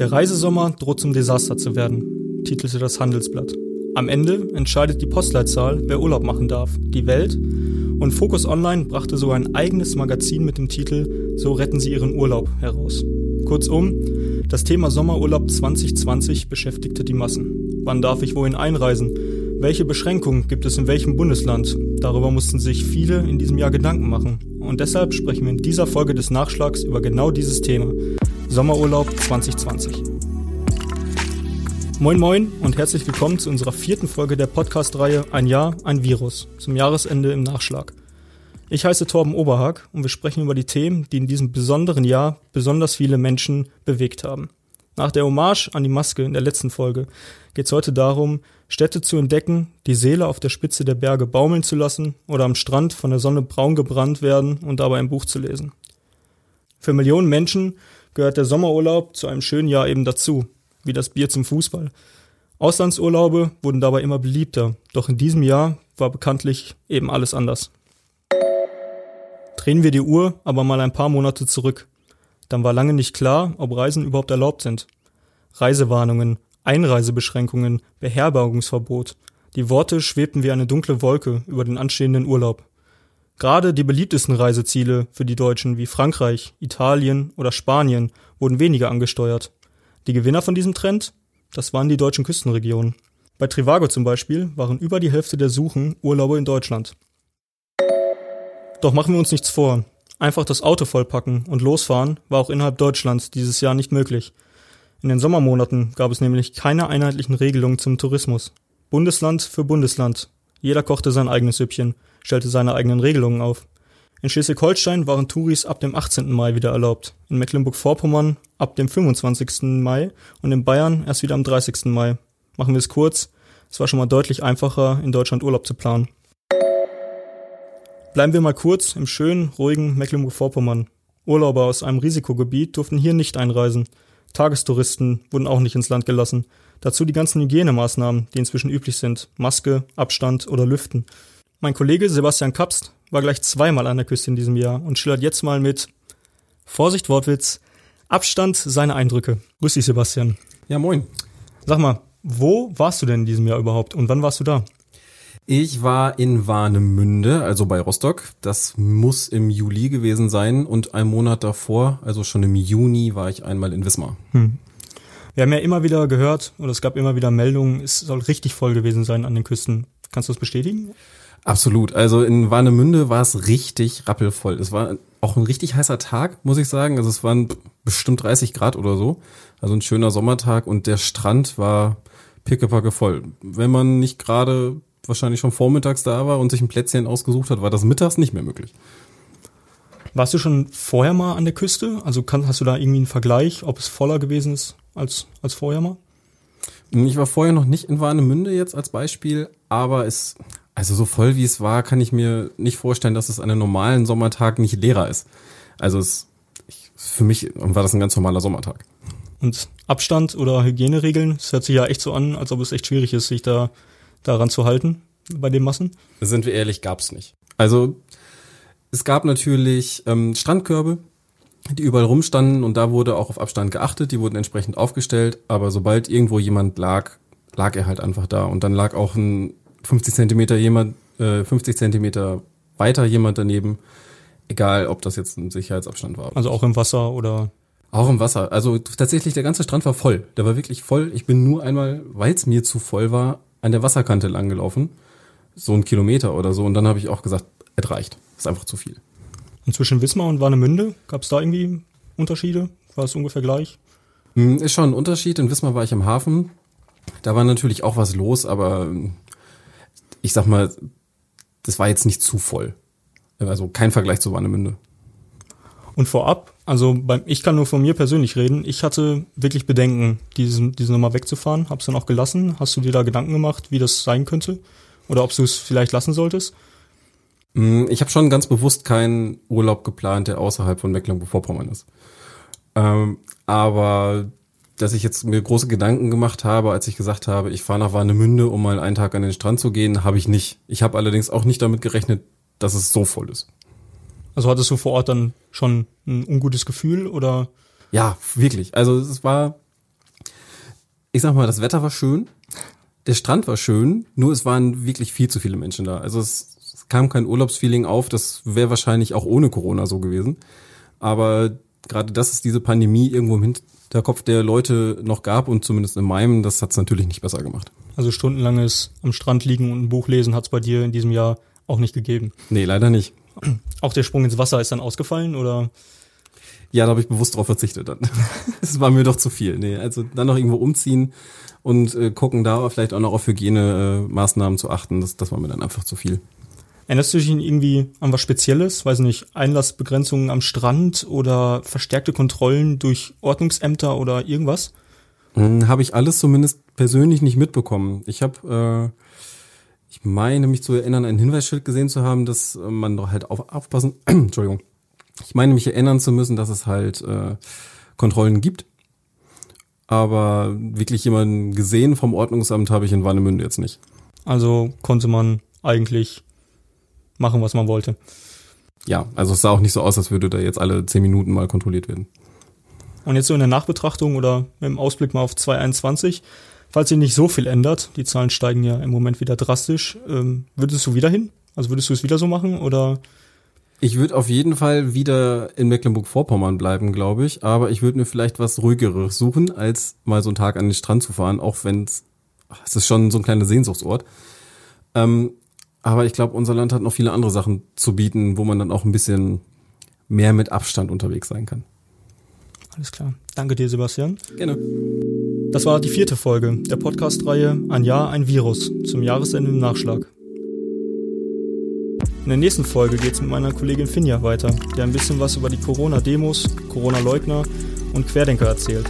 Der Reisesommer droht zum Desaster zu werden, titelte das Handelsblatt. Am Ende entscheidet die Postleitzahl, wer Urlaub machen darf, die Welt. Und Focus Online brachte sogar ein eigenes Magazin mit dem Titel So retten Sie Ihren Urlaub heraus. Kurzum, das Thema Sommerurlaub 2020 beschäftigte die Massen. Wann darf ich wohin einreisen? Welche Beschränkungen gibt es in welchem Bundesland? Darüber mussten sich viele in diesem Jahr Gedanken machen. Und deshalb sprechen wir in dieser Folge des Nachschlags über genau dieses Thema. Sommerurlaub 2020. Moin Moin und herzlich willkommen zu unserer vierten Folge der Podcast-Reihe Ein Jahr, ein Virus zum Jahresende im Nachschlag. Ich heiße Torben Oberhag und wir sprechen über die Themen, die in diesem besonderen Jahr besonders viele Menschen bewegt haben. Nach der Hommage an die Maske in der letzten Folge geht es heute darum, Städte zu entdecken, die Seele auf der Spitze der Berge baumeln zu lassen oder am Strand von der Sonne braun gebrannt werden und dabei ein Buch zu lesen. Für Millionen Menschen gehört der Sommerurlaub zu einem schönen Jahr eben dazu, wie das Bier zum Fußball. Auslandsurlaube wurden dabei immer beliebter, doch in diesem Jahr war bekanntlich eben alles anders. Drehen wir die Uhr aber mal ein paar Monate zurück. Dann war lange nicht klar, ob Reisen überhaupt erlaubt sind. Reisewarnungen, Einreisebeschränkungen, Beherbergungsverbot. Die Worte schwebten wie eine dunkle Wolke über den anstehenden Urlaub. Gerade die beliebtesten Reiseziele für die Deutschen wie Frankreich, Italien oder Spanien wurden weniger angesteuert. Die Gewinner von diesem Trend? Das waren die deutschen Küstenregionen. Bei Trivago zum Beispiel waren über die Hälfte der Suchen Urlaube in Deutschland. Doch machen wir uns nichts vor. Einfach das Auto vollpacken und losfahren war auch innerhalb Deutschlands dieses Jahr nicht möglich. In den Sommermonaten gab es nämlich keine einheitlichen Regelungen zum Tourismus. Bundesland für Bundesland. Jeder kochte sein eigenes Süppchen, stellte seine eigenen Regelungen auf. In Schleswig-Holstein waren Touris ab dem 18. Mai wieder erlaubt, in Mecklenburg-Vorpommern ab dem 25. Mai und in Bayern erst wieder am 30. Mai. Machen wir es kurz, es war schon mal deutlich einfacher, in Deutschland Urlaub zu planen. Bleiben wir mal kurz im schönen, ruhigen Mecklenburg-Vorpommern. Urlauber aus einem Risikogebiet durften hier nicht einreisen. Tagestouristen wurden auch nicht ins Land gelassen. Dazu die ganzen Hygienemaßnahmen, die inzwischen üblich sind. Maske, Abstand oder Lüften. Mein Kollege Sebastian Kapst war gleich zweimal an der Küste in diesem Jahr und schildert jetzt mal mit Vorsicht Wortwitz, Abstand seine Eindrücke. Grüß dich, Sebastian. Ja, moin. Sag mal, wo warst du denn in diesem Jahr überhaupt und wann warst du da? Ich war in Warnemünde, also bei Rostock. Das muss im Juli gewesen sein und ein Monat davor, also schon im Juni, war ich einmal in Wismar. Hm. Wir haben ja immer wieder gehört, oder es gab immer wieder Meldungen, es soll richtig voll gewesen sein an den Küsten. Kannst du das bestätigen? Absolut. Also in Warnemünde war es richtig rappelvoll. Es war auch ein richtig heißer Tag, muss ich sagen. Also es waren bestimmt 30 Grad oder so. Also ein schöner Sommertag und der Strand war pickepacke voll. Wenn man nicht gerade wahrscheinlich schon vormittags da war und sich ein Plätzchen ausgesucht hat, war das mittags nicht mehr möglich. Warst du schon vorher mal an der Küste? Also kann, hast du da irgendwie einen Vergleich, ob es voller gewesen ist als, als vorher mal? Ich war vorher noch nicht in Warnemünde jetzt als Beispiel, aber es, also so voll wie es war, kann ich mir nicht vorstellen, dass es an einem normalen Sommertag nicht leerer ist. Also es, ich, für mich war das ein ganz normaler Sommertag. Und Abstand oder Hygieneregeln, es hört sich ja echt so an, als ob es echt schwierig ist, sich da daran zu halten bei den Massen? Sind wir ehrlich, gab's nicht. Also es gab natürlich ähm, Strandkörbe, die überall rumstanden und da wurde auch auf Abstand geachtet, die wurden entsprechend aufgestellt, aber sobald irgendwo jemand lag, lag er halt einfach da und dann lag auch ein 50 Zentimeter jemand, äh, 50 Zentimeter weiter jemand daneben, egal ob das jetzt ein Sicherheitsabstand war. Also auch im Wasser oder? Auch im Wasser. Also tatsächlich, der ganze Strand war voll. Der war wirklich voll. Ich bin nur einmal, weil es mir zu voll war, an der Wasserkante langgelaufen. So ein Kilometer oder so. Und dann habe ich auch gesagt, es reicht. Ist einfach zu viel. Und zwischen Wismar und Warnemünde, gab es da irgendwie Unterschiede? War es ungefähr gleich? Hm, ist schon ein Unterschied. In Wismar war ich am Hafen. Da war natürlich auch was los, aber hm, ich sag mal, das war jetzt nicht zu voll. Also kein Vergleich zu Warnemünde. Und vorab, also beim, ich kann nur von mir persönlich reden, ich hatte wirklich Bedenken, diesen, diese Nummer wegzufahren, hab's dann auch gelassen. Hast du dir da Gedanken gemacht, wie das sein könnte? Oder ob du es vielleicht lassen solltest? Mm, ich habe schon ganz bewusst keinen Urlaub geplant, der außerhalb von Mecklenburg-Vorpommern ist. Ähm, aber dass ich jetzt mir große Gedanken gemacht habe, als ich gesagt habe, ich fahre nach Warnemünde, um mal einen Tag an den Strand zu gehen, habe ich nicht. Ich habe allerdings auch nicht damit gerechnet, dass es so voll ist. Also hattest du vor Ort dann schon ein ungutes Gefühl oder? Ja, wirklich. Also es war ich sag mal, das Wetter war schön, der Strand war schön, nur es waren wirklich viel zu viele Menschen da. Also es, es kam kein Urlaubsfeeling auf, das wäre wahrscheinlich auch ohne Corona so gewesen. Aber gerade dass es diese Pandemie irgendwo im Hinterkopf der Leute noch gab und zumindest in meinem, das hat es natürlich nicht besser gemacht. Also stundenlanges am Strand liegen und ein Buch lesen hat es bei dir in diesem Jahr auch nicht gegeben. Nee, leider nicht. Auch der Sprung ins Wasser ist dann ausgefallen oder? Ja, da habe ich bewusst drauf verzichtet dann. Es war mir doch zu viel. Nee, also dann noch irgendwo umziehen und äh, gucken da vielleicht auch noch auf Hygienemaßnahmen äh, zu achten, das, das war mir dann einfach zu viel. Erinnerst du dich irgendwie an was Spezielles? Weiß nicht, Einlassbegrenzungen am Strand oder verstärkte Kontrollen durch Ordnungsämter oder irgendwas? Hm, habe ich alles zumindest persönlich nicht mitbekommen. Ich habe, äh, ich meine mich zu erinnern, ein Hinweisschild gesehen zu haben, dass man doch halt auf, aufpassen, Entschuldigung, ich meine mich erinnern zu müssen, dass es halt äh, Kontrollen gibt. Aber wirklich jemanden gesehen vom Ordnungsamt habe ich in Warnemünde jetzt nicht. Also konnte man eigentlich machen, was man wollte. Ja, also es sah auch nicht so aus, als würde da jetzt alle zehn Minuten mal kontrolliert werden. Und jetzt so in der Nachbetrachtung oder im Ausblick mal auf 2021, falls sich nicht so viel ändert, die Zahlen steigen ja im Moment wieder drastisch, ähm, würdest du wieder hin? Also würdest du es wieder so machen oder? Ich würde auf jeden Fall wieder in Mecklenburg-Vorpommern bleiben, glaube ich, aber ich würde mir vielleicht was ruhigeres suchen, als mal so einen Tag an den Strand zu fahren, auch wenn es, es ist schon so ein kleiner Sehnsuchtsort. Ähm, aber ich glaube, unser Land hat noch viele andere Sachen zu bieten, wo man dann auch ein bisschen mehr mit Abstand unterwegs sein kann. Alles klar. Danke dir, Sebastian. Gerne. Das war die vierte Folge der Podcast-Reihe Ein Jahr, ein Virus zum Jahresende im Nachschlag. In der nächsten Folge geht es mit meiner Kollegin Finja weiter, der ein bisschen was über die Corona-Demos, Corona-Leugner und Querdenker erzählt.